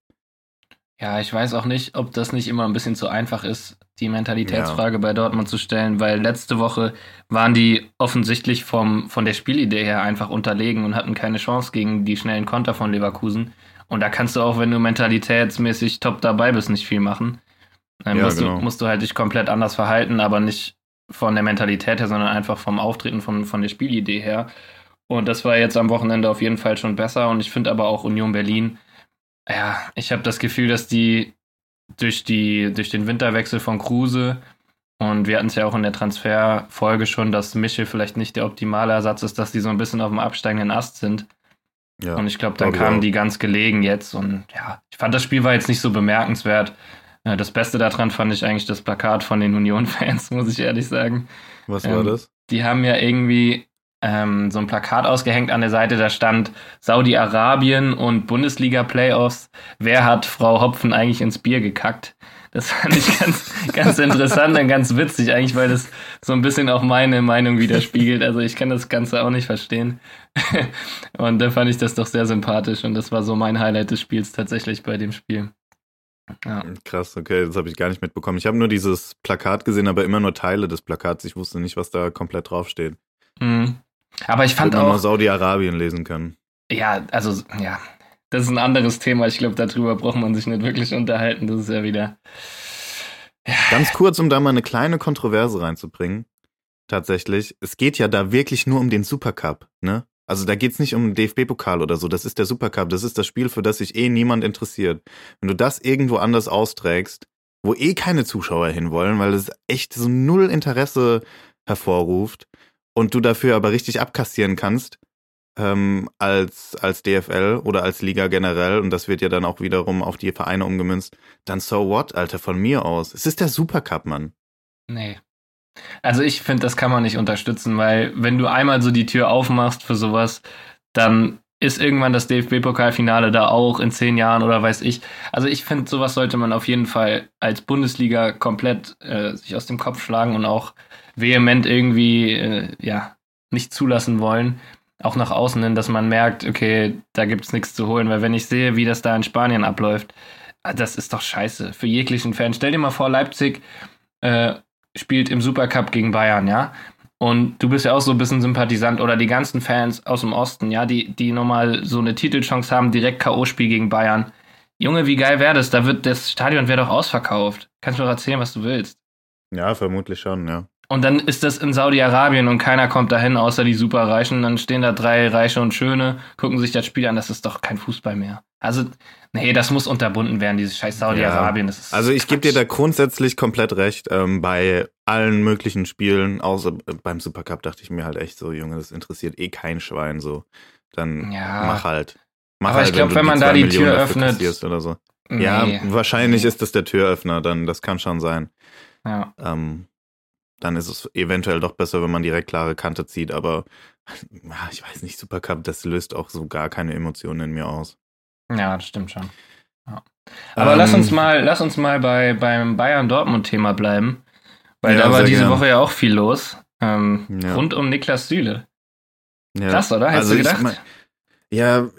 Speaker 2: Ja, ich weiß auch nicht, ob das nicht immer ein bisschen zu einfach ist, die Mentalitätsfrage ja. bei Dortmund zu stellen, weil letzte Woche waren die offensichtlich vom, von der Spielidee her einfach unterlegen und hatten keine Chance gegen die schnellen Konter von Leverkusen. Und da kannst du auch, wenn du mentalitätsmäßig top dabei bist, nicht viel machen. Dann ja, musst, genau. du, musst du halt dich komplett anders verhalten, aber nicht von der Mentalität her, sondern einfach vom Auftreten, von, von der Spielidee her. Und das war jetzt am Wochenende auf jeden Fall schon besser. Und ich finde aber auch Union Berlin ja, ich habe das Gefühl, dass die durch, die durch den Winterwechsel von Kruse und wir hatten es ja auch in der Transferfolge schon, dass Michel vielleicht nicht der optimale Ersatz ist, dass die so ein bisschen auf dem absteigenden Ast sind. Ja, und ich glaube, dann glaub kamen die ganz gelegen jetzt. Und ja, ich fand das Spiel war jetzt nicht so bemerkenswert. Äh, das Beste daran fand ich eigentlich das Plakat von den Union-Fans, [LAUGHS] muss ich ehrlich sagen.
Speaker 1: Was war ähm, das?
Speaker 2: Die haben ja irgendwie ähm, so ein Plakat ausgehängt an der Seite, da stand Saudi-Arabien und Bundesliga-Playoffs. Wer hat Frau Hopfen eigentlich ins Bier gekackt? Das fand ich ganz, [LAUGHS] ganz interessant und ganz witzig, eigentlich, weil das so ein bisschen auch meine Meinung widerspiegelt. Also ich kann das Ganze auch nicht verstehen. [LAUGHS] Und da fand ich das doch sehr sympathisch und das war so mein Highlight des Spiels tatsächlich bei dem Spiel.
Speaker 1: Ja. Krass, okay, das habe ich gar nicht mitbekommen. Ich habe nur dieses Plakat gesehen, aber immer nur Teile des Plakats. Ich wusste nicht, was da komplett draufsteht.
Speaker 2: Mhm. Aber ich fand auch.
Speaker 1: nur Saudi-Arabien lesen können.
Speaker 2: Ja, also, ja. Das ist ein anderes Thema. Ich glaube, darüber braucht man sich nicht wirklich unterhalten. Das ist ja wieder.
Speaker 1: Ja. Ganz kurz, um da mal eine kleine Kontroverse reinzubringen. Tatsächlich. Es geht ja da wirklich nur um den Supercup, ne? Also da geht's nicht um den DFB-Pokal oder so. Das ist der Supercup. Das ist das Spiel, für das sich eh niemand interessiert. Wenn du das irgendwo anders austrägst, wo eh keine Zuschauer hinwollen, weil es echt so null Interesse hervorruft, und du dafür aber richtig abkassieren kannst ähm, als, als DFL oder als Liga generell, und das wird ja dann auch wiederum auf die Vereine umgemünzt, dann so what, Alter, von mir aus. Es ist der Supercup, Mann.
Speaker 2: Nee. Also ich finde, das kann man nicht unterstützen, weil wenn du einmal so die Tür aufmachst für sowas, dann ist irgendwann das DFB-Pokalfinale da auch in zehn Jahren oder weiß ich. Also ich finde, sowas sollte man auf jeden Fall als Bundesliga komplett äh, sich aus dem Kopf schlagen und auch vehement irgendwie äh, ja nicht zulassen wollen, auch nach außen hin, dass man merkt, okay, da gibt es nichts zu holen, weil wenn ich sehe, wie das da in Spanien abläuft, ah, das ist doch scheiße für jeglichen Fan. Stell dir mal vor, Leipzig äh, spielt im Supercup gegen Bayern, ja. Und du bist ja auch so ein bisschen Sympathisant oder die ganzen Fans aus dem Osten, ja, die, die nochmal so eine Titelchance haben, direkt K.O.-Spiel gegen Bayern. Junge, wie geil wäre das? Da wird das Stadion wäre doch ausverkauft. Kannst du doch erzählen, was du willst.
Speaker 1: Ja, vermutlich schon, ja.
Speaker 2: Und dann ist das in Saudi-Arabien und keiner kommt dahin, außer die Superreichen. Dann stehen da drei Reiche und Schöne, gucken sich das Spiel an. Das ist doch kein Fußball mehr. Also, nee, das muss unterbunden werden, dieses scheiß Saudi-Arabien. Ja.
Speaker 1: Also, ich gebe dir da grundsätzlich komplett recht. Ähm, bei allen möglichen Spielen, außer beim Supercup, dachte ich mir halt echt so, Junge, das interessiert eh kein Schwein so. Dann ja. mach halt.
Speaker 2: Mach Aber halt, ich glaube, wenn, wenn man da die Tür öffnet.
Speaker 1: Oder so. Nee. Ja, wahrscheinlich ist das der Türöffner, dann das kann schon sein. Ja. Ähm, dann ist es eventuell doch besser, wenn man direkt klare Kante zieht. Aber [LAUGHS] ich weiß nicht, Supercup, das löst auch so gar keine Emotionen in mir aus.
Speaker 2: Ja, das stimmt schon. Ja. Aber ähm, lass uns mal, lass uns mal bei, beim Bayern-Dortmund-Thema bleiben. Weil ja, da war diese gern. Woche ja auch viel los. Ähm, ja. Rund um Niklas Süle. Krass, oder? Hättest also du gedacht? Mein,
Speaker 1: ja,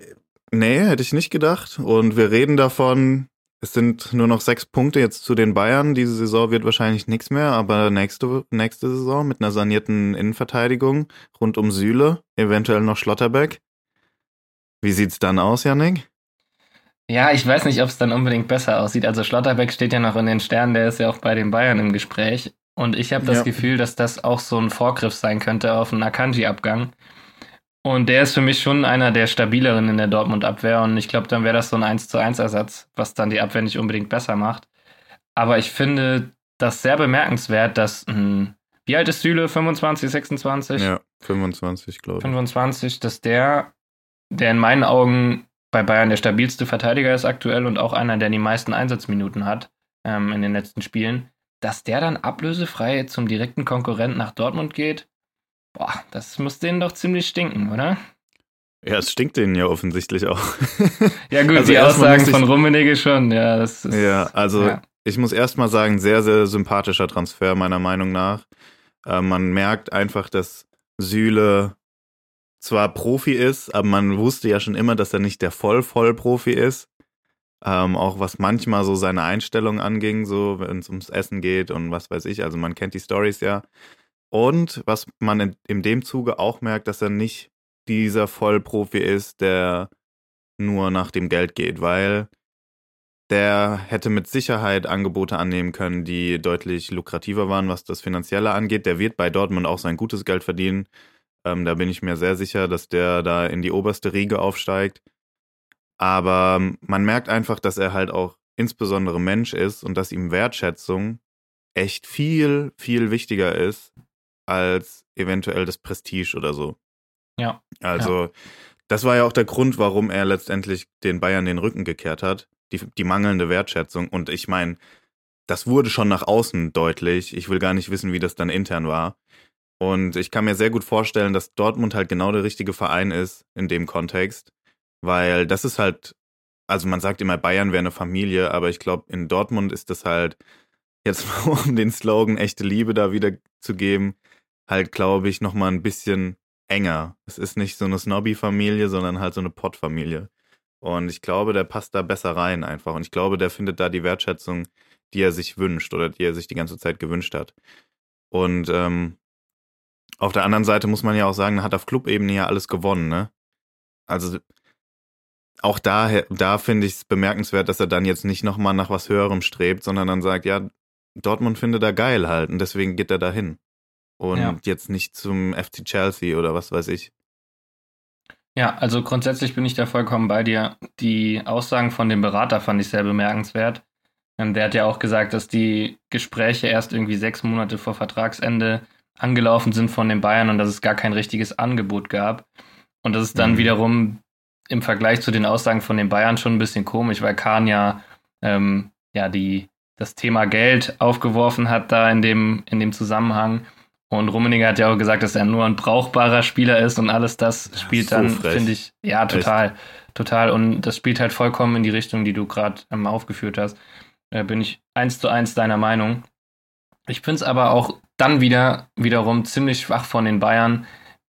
Speaker 1: nee, hätte ich nicht gedacht. Und wir reden davon, es sind nur noch sechs Punkte jetzt zu den Bayern. Diese Saison wird wahrscheinlich nichts mehr, aber nächste, nächste Saison mit einer sanierten Innenverteidigung rund um Süle, eventuell noch Schlotterbeck. Wie sieht's dann aus, Janik?
Speaker 2: Ja, ich weiß nicht, ob es dann unbedingt besser aussieht. Also Schlotterbeck steht ja noch in den Sternen, der ist ja auch bei den Bayern im Gespräch. Und ich habe das ja. Gefühl, dass das auch so ein Vorgriff sein könnte auf einen Akanji-Abgang. Und der ist für mich schon einer der stabileren in der Dortmund-Abwehr. Und ich glaube, dann wäre das so ein 1 zu 1 Ersatz, was dann die Abwehr nicht unbedingt besser macht. Aber ich finde das sehr bemerkenswert, dass, mh, hm, wie alt ist Süle? 25, 26?
Speaker 1: Ja, 25, glaube ich.
Speaker 2: 25, dass der, der in meinen Augen bei Bayern der stabilste Verteidiger ist aktuell und auch einer, der die meisten Einsatzminuten hat ähm, in den letzten Spielen, dass der dann ablösefrei zum direkten Konkurrent nach Dortmund geht Boah, das muss denen doch ziemlich stinken, oder?
Speaker 1: Ja, es stinkt denen ja offensichtlich auch. [LAUGHS]
Speaker 2: ja, gut, also die Aussagen von Rummenigge schon, ja. Das
Speaker 1: ist, ja, also ja. ich muss erstmal sagen, sehr, sehr sympathischer Transfer, meiner Meinung nach. Äh, man merkt einfach, dass Süle zwar Profi ist, aber man wusste ja schon immer, dass er nicht der Voll-Voll-Profi ist. Ähm, auch was manchmal so seine Einstellung anging, so wenn es ums Essen geht und was weiß ich. Also man kennt die Stories ja. Und was man in, in dem Zuge auch merkt, dass er nicht dieser Vollprofi ist, der nur nach dem Geld geht, weil der hätte mit Sicherheit Angebote annehmen können, die deutlich lukrativer waren, was das Finanzielle angeht. Der wird bei Dortmund auch sein gutes Geld verdienen. Ähm, da bin ich mir sehr sicher, dass der da in die oberste Riege aufsteigt. Aber man merkt einfach, dass er halt auch insbesondere Mensch ist und dass ihm Wertschätzung echt viel, viel wichtiger ist als eventuell das Prestige oder so.
Speaker 2: Ja.
Speaker 1: Also, ja. das war ja auch der Grund, warum er letztendlich den Bayern den Rücken gekehrt hat. Die, die mangelnde Wertschätzung. Und ich meine, das wurde schon nach außen deutlich. Ich will gar nicht wissen, wie das dann intern war. Und ich kann mir sehr gut vorstellen, dass Dortmund halt genau der richtige Verein ist in dem Kontext, weil das ist halt, also man sagt immer, Bayern wäre eine Familie, aber ich glaube, in Dortmund ist das halt, jetzt [LAUGHS] um den Slogan echte Liebe da wieder zu geben, halt, glaube ich, nochmal ein bisschen enger. Es ist nicht so eine Snobby-Familie, sondern halt so eine Pott-Familie. Und ich glaube, der passt da besser rein einfach. Und ich glaube, der findet da die Wertschätzung, die er sich wünscht oder die er sich die ganze Zeit gewünscht hat. Und ähm, auf der anderen Seite muss man ja auch sagen, er hat auf Clubebene ja alles gewonnen, ne? Also auch da, da finde ich es bemerkenswert, dass er dann jetzt nicht nochmal nach was Höherem strebt, sondern dann sagt, ja, Dortmund findet er geil halt und deswegen geht er dahin. Und ja. jetzt nicht zum FC Chelsea oder was weiß ich.
Speaker 2: Ja, also grundsätzlich bin ich da vollkommen bei dir. Die Aussagen von dem Berater fand ich sehr bemerkenswert. Ähm, der hat ja auch gesagt, dass die Gespräche erst irgendwie sechs Monate vor Vertragsende angelaufen sind von den Bayern und dass es gar kein richtiges Angebot gab. Und das ist dann mhm. wiederum im Vergleich zu den Aussagen von den Bayern schon ein bisschen komisch, weil Kahn ja, ähm, ja die, das Thema Geld aufgeworfen hat da in dem, in dem Zusammenhang. Und Rummenigge hat ja auch gesagt, dass er nur ein brauchbarer Spieler ist und alles das spielt so dann, finde ich, ja, total, Echt? total. Und das spielt halt vollkommen in die Richtung, die du gerade ähm, aufgeführt hast. Äh, bin ich eins zu eins deiner Meinung. Ich finde es aber auch dann wieder wiederum ziemlich schwach von den Bayern,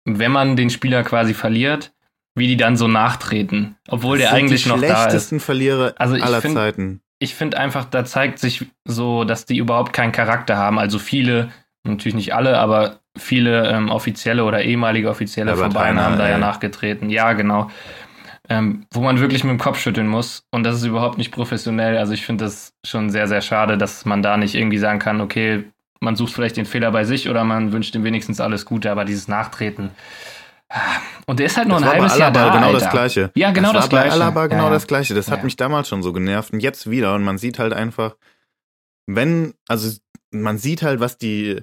Speaker 2: wenn man den Spieler quasi verliert, wie die dann so nachtreten, obwohl das der eigentlich noch da ist. Die
Speaker 1: schlechtesten Verlierer also aller
Speaker 2: find,
Speaker 1: Zeiten.
Speaker 2: Ich finde einfach, da zeigt sich so, dass die überhaupt keinen Charakter haben. Also viele, natürlich nicht alle, aber viele ähm, offizielle oder ehemalige offizielle ja, von Bayern haben da ja nachgetreten. Ja, genau. Ähm, wo man wirklich mit dem Kopf schütteln muss. Und das ist überhaupt nicht professionell. Also ich finde das schon sehr, sehr schade, dass man da nicht irgendwie sagen kann, okay, man sucht vielleicht den Fehler bei sich oder man wünscht ihm wenigstens alles Gute, aber dieses Nachtreten. Und der ist halt noch das ein halbes Jahr da.
Speaker 1: genau
Speaker 2: Alter.
Speaker 1: das Gleiche.
Speaker 2: Ja, genau das,
Speaker 1: das
Speaker 2: Gleiche.
Speaker 1: Alaba genau ja, das Gleiche. Das ja. hat mich damals schon so genervt und jetzt wieder. Und man sieht halt einfach, wenn, also man sieht halt, was die,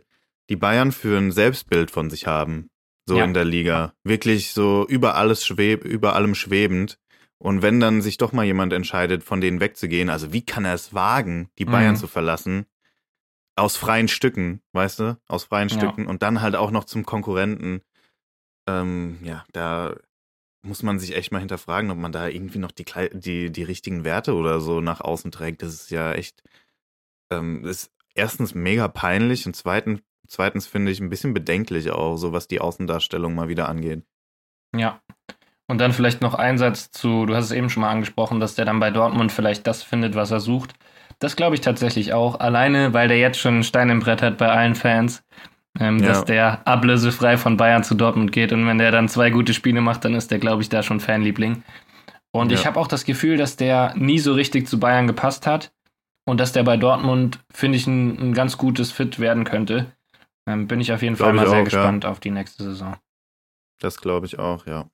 Speaker 1: die Bayern für ein Selbstbild von sich haben. So ja. in der Liga. Wirklich so über alles schweb, über allem schwebend. Und wenn dann sich doch mal jemand entscheidet, von denen wegzugehen, also wie kann er es wagen, die Bayern mhm. zu verlassen? aus freien Stücken, weißt du, aus freien ja. Stücken und dann halt auch noch zum Konkurrenten. Ähm, ja, da muss man sich echt mal hinterfragen, ob man da irgendwie noch die, die, die richtigen Werte oder so nach außen trägt. Das ist ja echt, ähm, ist erstens mega peinlich und zweitens, zweitens finde ich ein bisschen bedenklich auch, so was die Außendarstellung mal wieder angeht.
Speaker 2: Ja. Und dann vielleicht noch ein Satz zu, du hast es eben schon mal angesprochen, dass der dann bei Dortmund vielleicht das findet, was er sucht. Das glaube ich tatsächlich auch. Alleine, weil der jetzt schon einen Stein im Brett hat bei allen Fans, ähm, ja. dass der ablösefrei von Bayern zu Dortmund geht. Und wenn der dann zwei gute Spiele macht, dann ist der, glaube ich, da schon Fanliebling. Und ja. ich habe auch das Gefühl, dass der nie so richtig zu Bayern gepasst hat. Und dass der bei Dortmund, finde ich, ein, ein, ganz gutes Fit werden könnte. Ähm, bin ich auf jeden Fall mal sehr auch, gespannt ja. auf die nächste Saison.
Speaker 1: Das glaube ich auch, ja.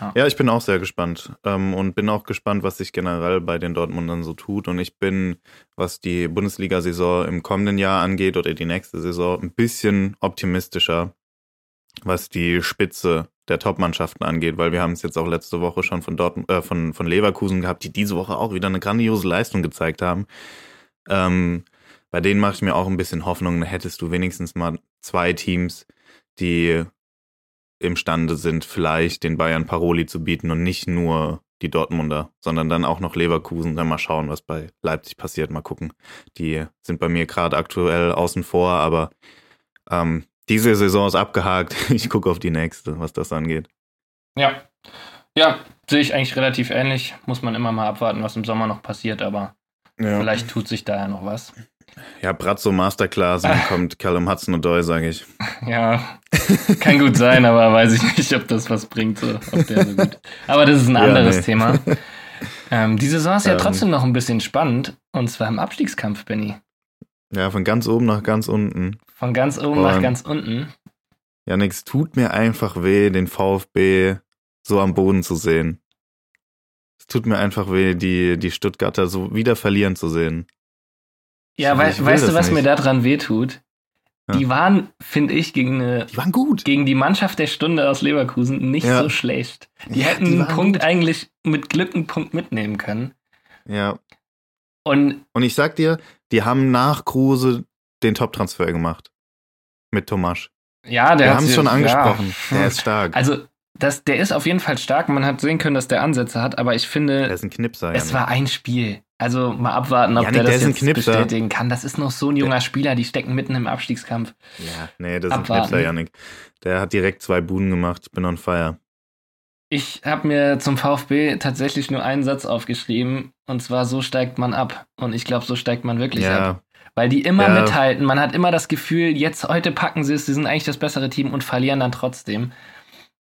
Speaker 1: Ja. ja, ich bin auch sehr gespannt ähm, und bin auch gespannt, was sich generell bei den Dortmundern so tut. Und ich bin, was die Bundesliga-Saison im kommenden Jahr angeht oder die nächste Saison, ein bisschen optimistischer, was die Spitze der Top-Mannschaften angeht, weil wir haben es jetzt auch letzte Woche schon von, Dortmund, äh, von, von Leverkusen gehabt, die diese Woche auch wieder eine grandiose Leistung gezeigt haben. Ähm, bei denen mache ich mir auch ein bisschen Hoffnung, hättest du wenigstens mal zwei Teams, die imstande sind, vielleicht den Bayern Paroli zu bieten und nicht nur die Dortmunder, sondern dann auch noch Leverkusen. Dann mal schauen, was bei Leipzig passiert. Mal gucken. Die sind bei mir gerade aktuell außen vor, aber ähm, diese Saison ist abgehakt. [LAUGHS] Ich gucke auf die nächste, was das angeht.
Speaker 2: Ja. Ja, sehe ich eigentlich relativ ähnlich. Muss man immer mal abwarten, was im Sommer noch passiert, aber ja. vielleicht tut sich da ja noch was.
Speaker 1: Ja, Brazzo Masterclass, dann [LAUGHS] kommt Callum Hudson und Doy, sage ich.
Speaker 2: Ja, kann gut sein, aber weiß ich nicht, ob das was bringt. So, so. Aber das ist ein anderes ja, nee. Thema. Ähm, die Saison ist ja ähm, trotzdem noch ein bisschen spannend, und zwar im Abstiegskampf, Benny.
Speaker 1: Ja, von ganz oben nach ganz unten.
Speaker 2: Von ganz oben und nach ganz unten.
Speaker 1: Ja, nix tut mir einfach weh, den VfB so am Boden zu sehen. Es tut mir einfach weh, die, die Stuttgarter so wieder verlieren zu sehen.
Speaker 2: Ja, wei weißt du, was nicht. mir daran wehtut? Ja. Die waren, finde ich, gegen eine,
Speaker 1: die waren gut.
Speaker 2: gegen die Mannschaft der Stunde aus Leverkusen nicht ja. so schlecht. Die ja, hätten die einen Punkt gut. eigentlich mit Glück einen Punkt mitnehmen können.
Speaker 1: Ja. Und, Und ich sag dir, die haben nach Kruse den Top-Transfer gemacht. Mit Tomasch.
Speaker 2: Ja, der
Speaker 1: Wir haben es schon angesprochen. Der [LAUGHS] ist stark.
Speaker 2: Also, das, der ist auf jeden Fall stark. Man hat sehen können, dass der Ansätze hat, aber ich finde.
Speaker 1: Der ist ein Knipser.
Speaker 2: Es war ein Spiel. Also mal abwarten, ob Janik, der das der jetzt bestätigen kann. Das ist noch so ein junger Spieler, die stecken mitten im Abstiegskampf.
Speaker 1: Ja, nee, das ist abwarten. ein Knipser, Janik. Der hat direkt zwei Buden gemacht. Ich bin on fire.
Speaker 2: Ich habe mir zum VfB tatsächlich nur einen Satz aufgeschrieben und zwar so steigt man ab. Und ich glaube, so steigt man wirklich ja. ab. Weil die immer ja. mithalten. Man hat immer das Gefühl, jetzt heute packen sie es, sie sind eigentlich das bessere Team und verlieren dann trotzdem.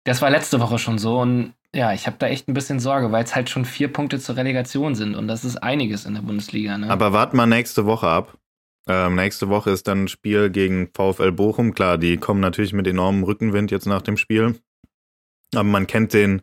Speaker 2: Das war letzte Woche schon so und ja, ich habe da echt ein bisschen Sorge, weil es halt schon vier Punkte zur Relegation sind und das ist einiges in der Bundesliga. Ne?
Speaker 1: Aber warten mal nächste Woche ab. Ähm, nächste Woche ist dann ein Spiel gegen VfL Bochum. Klar, die kommen natürlich mit enormem Rückenwind jetzt nach dem Spiel. Aber man kennt den,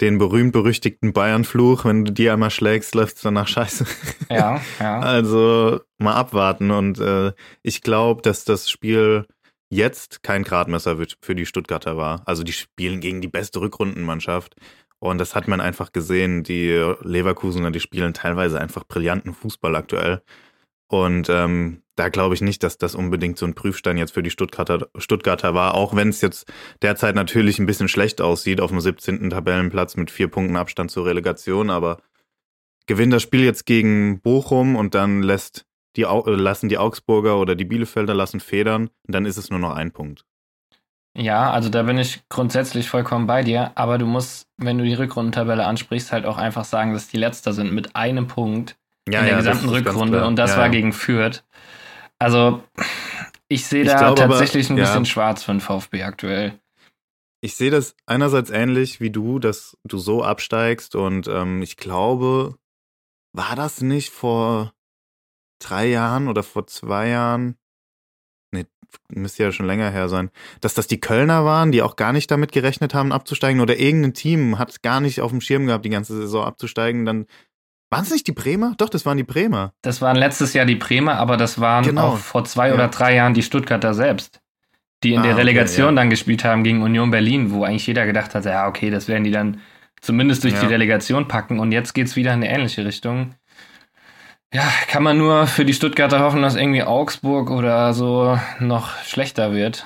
Speaker 1: den berühmt-berüchtigten Bayern-Fluch. Wenn du die einmal schlägst, läuft es danach scheiße.
Speaker 2: Ja, ja. [LAUGHS]
Speaker 1: Also mal abwarten. Und äh, ich glaube, dass das Spiel jetzt kein Gradmesser für die Stuttgarter war. Also die spielen gegen die beste Rückrundenmannschaft. Und das hat man einfach gesehen. Die Leverkusener, die spielen teilweise einfach brillanten Fußball aktuell. Und ähm, da glaube ich nicht, dass das unbedingt so ein Prüfstein jetzt für die Stuttgarter, Stuttgarter war, auch wenn es jetzt derzeit natürlich ein bisschen schlecht aussieht auf dem 17. Tabellenplatz mit vier Punkten Abstand zur Relegation, aber gewinnt das Spiel jetzt gegen Bochum und dann lässt die, äh, lassen die Augsburger oder die Bielefelder lassen federn und dann ist es nur noch ein Punkt.
Speaker 2: Ja, also da bin ich grundsätzlich vollkommen bei dir, aber du musst, wenn du die Rückrundentabelle ansprichst, halt auch einfach sagen, dass die Letzter sind mit einem Punkt ja, in der ja, gesamten Rückrunde und das ja, war gegen Fürth. Also ich sehe da glaub, tatsächlich aber, ein bisschen schwarz für den VfB aktuell.
Speaker 1: Ich sehe das einerseits ähnlich wie du, dass du so absteigst und ähm, ich glaube, war das nicht vor drei Jahren oder vor zwei Jahren, nee, müsste ja schon länger her sein, dass das die Kölner waren, die auch gar nicht damit gerechnet haben, abzusteigen oder irgendein Team hat gar nicht auf dem Schirm gehabt, die ganze Saison abzusteigen, dann waren es nicht die Bremer? Doch, das waren die Bremer.
Speaker 2: Das waren letztes Jahr die Bremer, aber das waren genau. auch vor zwei ja. oder drei Jahren die Stuttgarter selbst, die in ah, der Relegation okay, ja. dann gespielt haben gegen Union Berlin, wo eigentlich jeder gedacht hat, ja, okay, das werden die dann zumindest durch ja. die Relegation packen und jetzt geht es wieder in eine ähnliche Richtung. Ja, kann man nur für die Stuttgarter hoffen, dass irgendwie Augsburg oder so noch schlechter wird.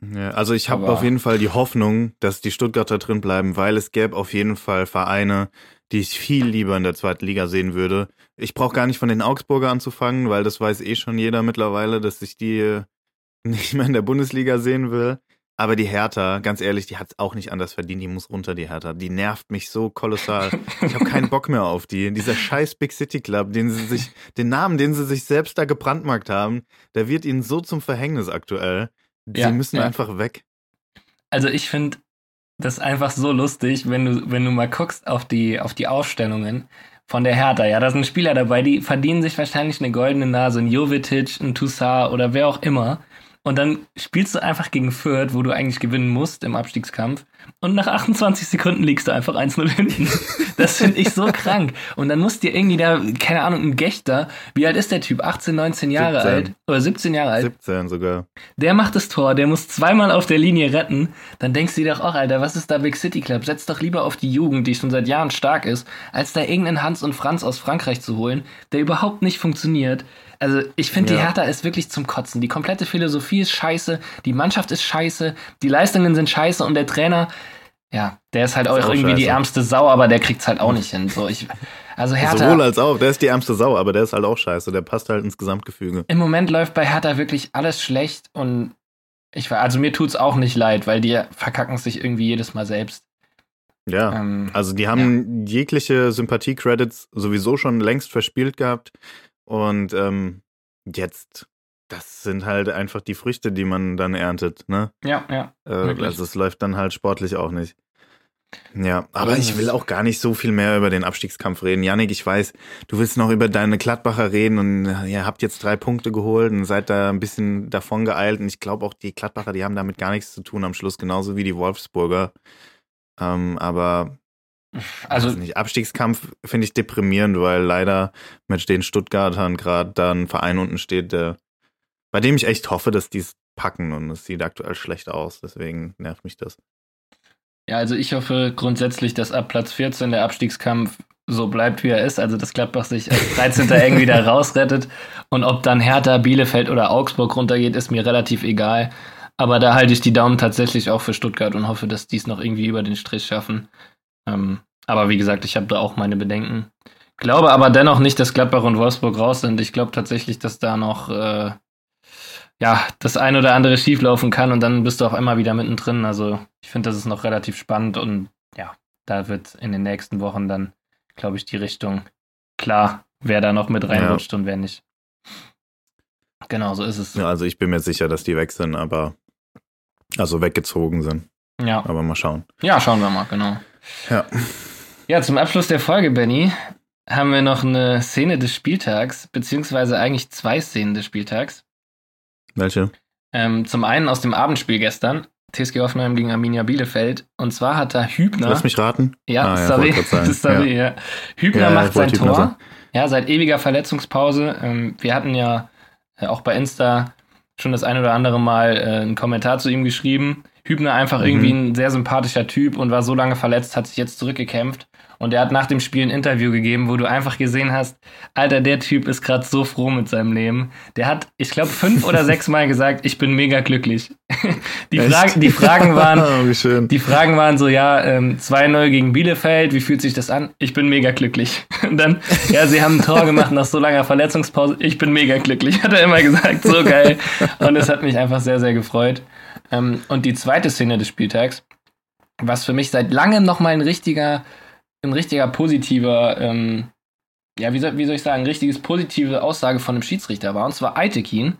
Speaker 1: Ja, also ich habe auf jeden Fall die Hoffnung, dass die Stuttgarter drin bleiben, weil es gäbe auf jeden Fall Vereine, die ich viel lieber in der zweiten Liga sehen würde. Ich brauche gar nicht von den Augsburger anzufangen, weil das weiß eh schon jeder mittlerweile, dass ich die nicht mehr in der Bundesliga sehen will. Aber die Hertha, ganz ehrlich, die hat es auch nicht anders verdient. Die muss runter, die Hertha. Die nervt mich so kolossal. Ich habe keinen Bock mehr auf die. Dieser scheiß Big City Club, den sie sich, den Namen, den sie sich selbst da gebrandmarkt haben, der wird ihnen so zum Verhängnis aktuell. Sie ja, müssen ja. einfach weg.
Speaker 2: Also ich finde das einfach so lustig, wenn du, wenn du mal guckst auf die, auf die Ausstellungen von der Hertha. Ja, da sind Spieler dabei, die verdienen sich wahrscheinlich eine goldene Nase, ein Jovetic, ein Toussaint oder wer auch immer. Und dann spielst du einfach gegen Fürth, wo du eigentlich gewinnen musst im Abstiegskampf. Und nach 28 Sekunden liegst du einfach 1-0 hinten. [LAUGHS] Das finde ich so krank. Und dann musst dir irgendwie da, keine Ahnung, ein Gechter, wie alt ist der Typ? 18, 19 Jahre 17. alt? Oder 17 Jahre alt?
Speaker 1: 17 sogar.
Speaker 2: Der macht das Tor, der muss zweimal auf der Linie retten. Dann denkst du dir doch auch, Alter, was ist da Big City Club? Setz doch lieber auf die Jugend, die schon seit Jahren stark ist, als da irgendeinen Hans und Franz aus Frankreich zu holen, der überhaupt nicht funktioniert also ich finde, ja. die Hertha ist wirklich zum Kotzen. Die komplette Philosophie ist scheiße, die Mannschaft ist scheiße, die Leistungen sind scheiße und der Trainer, ja, der ist halt ist auch, auch, irgendwie scheiße. die ärmste Sau, aber der kriegt es halt auch nicht hin. So, ich, also [LAUGHS] Hertha.
Speaker 1: Sowohl als auch, der ist die ärmste Sau, aber der ist halt auch scheiße. Der passt halt ins Gesamtgefüge.
Speaker 2: Im Moment läuft bei Hertha wirklich alles schlecht und ich also mir tut es auch nicht leid, weil die verkacken sich irgendwie jedes Mal selbst.
Speaker 1: Ja, ähm, also die haben ja. jegliche Sympathie-Credits sowieso schon längst verspielt gehabt. Und ähm, jetzt, das sind halt einfach die Früchte, die man dann erntet, ne?
Speaker 2: Ja, ja.
Speaker 1: Äh, also es läuft dann halt sportlich auch nicht. Ja, aber ich will auch gar nicht so viel mehr über den Abstiegskampf reden. Janik, ich weiß, du willst noch über deine Gladbacher reden und ihr habt jetzt drei Punkte geholt und seid da ein bisschen davon geeilt. Und ich glaube auch, die Gladbacher, die haben damit gar nichts zu tun am Schluss, genauso wie die Wolfsburger. Ähm, aber Also nicht Abstiegskampf finde ich deprimierend, weil leider mit den Stuttgartern gerade da ein Verein unten steht, der, bei dem ich echt hoffe, dass die es packen und es sieht aktuell schlecht aus. Deswegen nervt mich das.
Speaker 2: Ja, also ich hoffe grundsätzlich, dass ab Platz 14 der Abstiegskampf so bleibt, wie er ist. Also, dass Gladbach sich als 13. irgendwie da [LAUGHS] rausrettet. Und ob dann Hertha, Bielefeld oder Augsburg runtergeht, ist mir relativ egal. Aber da halte ich die Daumen tatsächlich auch für Stuttgart und hoffe, dass die es noch irgendwie über den Strich schaffen. Ähm, aber wie gesagt, ich habe da auch meine Bedenken. Glaube aber dennoch nicht, dass Gladbach und Wolfsburg raus sind. Ich glaube tatsächlich, dass da noch äh, ja, das ein oder andere schieflaufen kann und dann bist du auf einmal wieder mittendrin. Also ich finde, das ist noch relativ spannend und ja, da wird in den nächsten Wochen dann, glaube ich, die Richtung klar, wer da noch mit reinrutscht ja. und wer nicht. Genau, so ist es.
Speaker 1: Ja, also ich bin mir sicher, dass die weg sind, aber also weggezogen sind.
Speaker 2: Ja.
Speaker 1: Aber mal schauen.
Speaker 2: Ja, schauen wir mal, genau.
Speaker 1: Ja.
Speaker 2: Ja, zum Abschluss der Folge, Benny, haben wir noch eine Szene des Spieltags, beziehungsweise eigentlich zwei Szenen des Spieltags.
Speaker 1: Welche?
Speaker 2: Ähm, zum einen aus dem Abendspiel gestern, TSG Hoffenheim gegen Arminia Bielefeld. Und zwar hat da Hübner.
Speaker 1: Lass mich raten.
Speaker 2: Ja, ah, sorry. Ja, [LAUGHS] sorry ja. ja. Hübner macht sein Tor. Sein. Ja, seit ewiger Verletzungspause. Ähm, wir hatten ja äh, auch bei Insta schon das ein oder andere Mal äh, einen Kommentar zu ihm geschrieben. Hübner einfach mhm. irgendwie ein sehr sympathischer Typ und war so lange verletzt, hat sich jetzt zurückgekämpft. Und er hat nach dem Spiel ein Interview gegeben, wo du einfach gesehen hast, Alter, der Typ ist gerade so froh mit seinem Leben. Der hat, ich glaube, fünf oder [LAUGHS] sechs Mal gesagt, ich bin mega glücklich. [LAUGHS] Die, Fragen, die Fragen waren, [LAUGHS] oh, die Fragen waren so, ja, ähm, 2-0 gegen Bielefeld, wie fühlt sich das an? Ich bin mega glücklich. Und dann, ja, sie haben ein Tor gemacht nach so langer Verletzungspause. Ich bin mega glücklich, hat er immer gesagt. So geil. Und es hat mich einfach sehr, sehr gefreut. Ähm, und die zweite Szene des Spieltags, was für mich seit langem nochmal ein richtiger ein richtiger positiver, ähm, ja, wie soll, wie soll ich sagen, ein richtiges positive Aussage von einem Schiedsrichter war. Und zwar Eitekin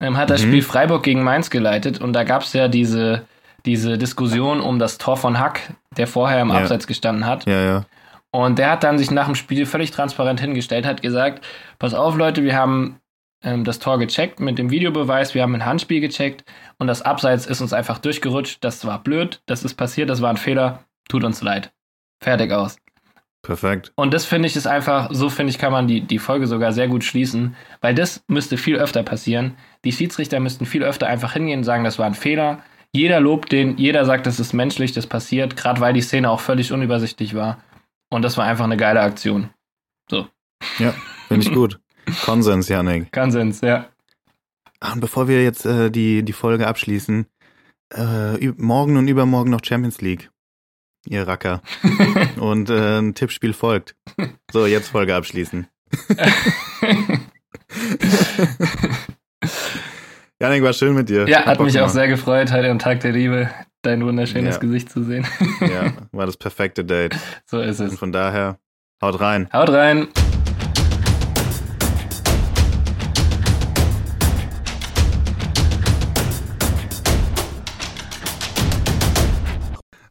Speaker 2: ähm, hat das mhm. Spiel Freiburg gegen Mainz geleitet und da gab es ja diese, diese Diskussion um das Tor von Hack, der vorher im ja. Abseits gestanden hat.
Speaker 1: Ja, ja.
Speaker 2: Und der hat dann sich nach dem Spiel völlig transparent hingestellt, hat gesagt, pass auf Leute, wir haben ähm, das Tor gecheckt mit dem Videobeweis, wir haben ein Handspiel gecheckt und das Abseits ist uns einfach durchgerutscht. Das war blöd, das ist passiert, das war ein Fehler, tut uns leid. Fertig aus.
Speaker 1: Perfekt.
Speaker 2: Und das finde ich ist einfach, so finde ich, kann man die, die Folge sogar sehr gut schließen, weil das müsste viel öfter passieren. Die Schiedsrichter müssten viel öfter einfach hingehen und sagen, das war ein Fehler. Jeder lobt den, jeder sagt, das ist menschlich, das passiert, gerade weil die Szene auch völlig unübersichtlich war. Und das war einfach eine geile Aktion. So.
Speaker 1: Ja, finde ich [LAUGHS] gut. Konsens, Janik.
Speaker 2: Konsens, ja.
Speaker 1: Ah, und bevor wir jetzt äh, die, die Folge abschließen, äh, morgen und übermorgen noch Champions League ihr Racker. [LAUGHS] Und äh, ein Tippspiel folgt. So, jetzt Folge abschließen. [LAUGHS] Janik, war schön mit dir.
Speaker 2: Ja, hat mich auch sehr gefreut, heute am Tag der Liebe dein wunderschönes ja. Gesicht zu sehen.
Speaker 1: ja, war das perfekte Date. [LAUGHS]
Speaker 2: So ist es.
Speaker 1: Und von daher, haut rein.
Speaker 2: Haut rein.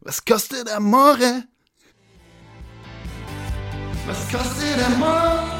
Speaker 1: Let's cast it amore. Let's cast it amore.